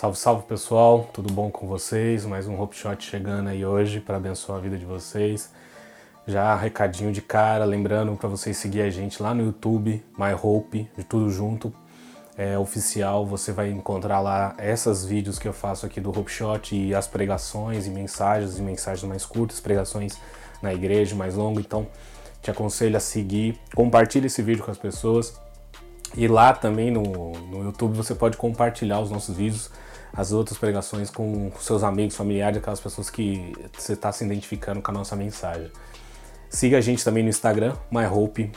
Salve, salve pessoal, tudo bom com vocês? Mais um Hope Shot chegando aí hoje para abençoar a vida de vocês. Já recadinho de cara, lembrando para vocês seguir a gente lá no YouTube, My Hope, de tudo junto, é oficial. Você vai encontrar lá esses vídeos que eu faço aqui do Hope Shot e as pregações e mensagens e mensagens mais curtas, pregações na igreja mais longo. Então, te aconselho a seguir, compartilhe esse vídeo com as pessoas. E lá também no, no YouTube você pode compartilhar os nossos vídeos as outras pregações com seus amigos, familiares, aquelas pessoas que você está se identificando com a nossa mensagem. Siga a gente também no Instagram, myhope,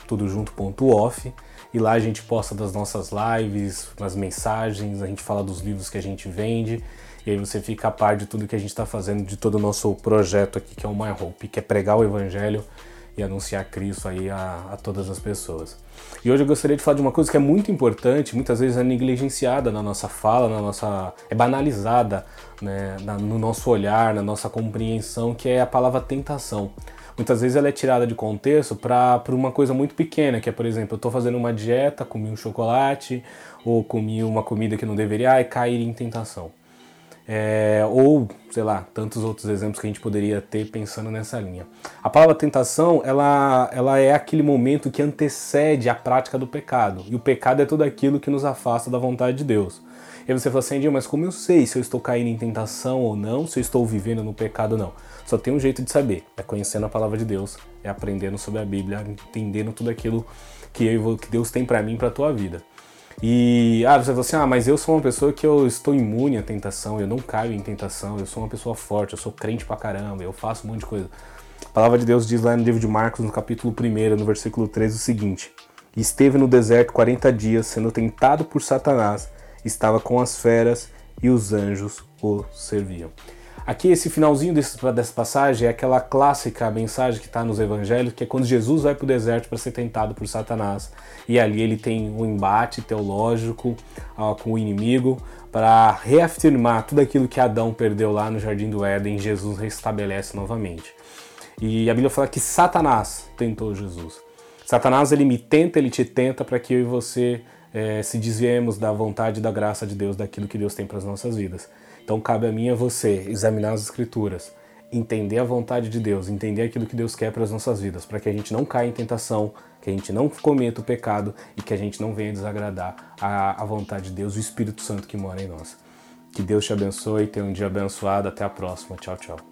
e lá a gente posta das nossas lives, as mensagens, a gente fala dos livros que a gente vende, e aí você fica a par de tudo que a gente está fazendo, de todo o nosso projeto aqui, que é o My Hope, que é pregar o Evangelho e anunciar Cristo aí a, a, todas as pessoas. E hoje eu gostaria de falar de uma coisa que é muito importante, muitas vezes é negligenciada na nossa fala, na nossa é banalizada né, na, no nosso olhar, na nossa compreensão, que é a palavra tentação. Muitas vezes ela é tirada de contexto para uma coisa muito pequena, que é, por exemplo, eu estou fazendo uma dieta, comi um chocolate, ou comi uma comida que não deveria, e cair em tentação. É, ou, sei lá, tantos outros exemplos que a gente poderia ter pensando nessa linha. A palavra tentação, ela, ela é aquele momento que antecede a prática do pecado. E o pecado é tudo aquilo que nos afasta da vontade de Deus. E você fala assim, mas como eu sei se eu estou caindo em tentação ou não, se eu estou vivendo no pecado ou não? Só tem um jeito de saber, é conhecendo a palavra de Deus, é aprendendo sobre a Bíblia, entendendo tudo aquilo que, eu, que Deus tem para mim, para tua vida. E ah, você fala assim: ah, mas eu sou uma pessoa que eu estou imune à tentação, eu não caio em tentação, eu sou uma pessoa forte, eu sou crente pra caramba, eu faço um monte de coisa. A palavra de Deus diz lá no livro de Marcos, no capítulo 1, no versículo 13, o seguinte: Esteve no deserto 40 dias, sendo tentado por Satanás, estava com as feras e os anjos o serviam. Aqui, esse finalzinho desse, dessa passagem é aquela clássica mensagem que está nos evangelhos, que é quando Jesus vai para o deserto para ser tentado por Satanás. E ali ele tem um embate teológico ó, com o inimigo para reafirmar tudo aquilo que Adão perdeu lá no Jardim do Éden, Jesus restabelece novamente. E a Bíblia fala que Satanás tentou Jesus. Satanás ele me tenta, ele te tenta para que eu e você é, se desviemos da vontade e da graça de Deus, daquilo que Deus tem para as nossas vidas. Então cabe a mim e a você examinar as escrituras, entender a vontade de Deus, entender aquilo que Deus quer para as nossas vidas, para que a gente não caia em tentação, que a gente não cometa o pecado e que a gente não venha desagradar a, a vontade de Deus, o Espírito Santo que mora em nós. Que Deus te abençoe, tenha um dia abençoado, até a próxima. Tchau, tchau.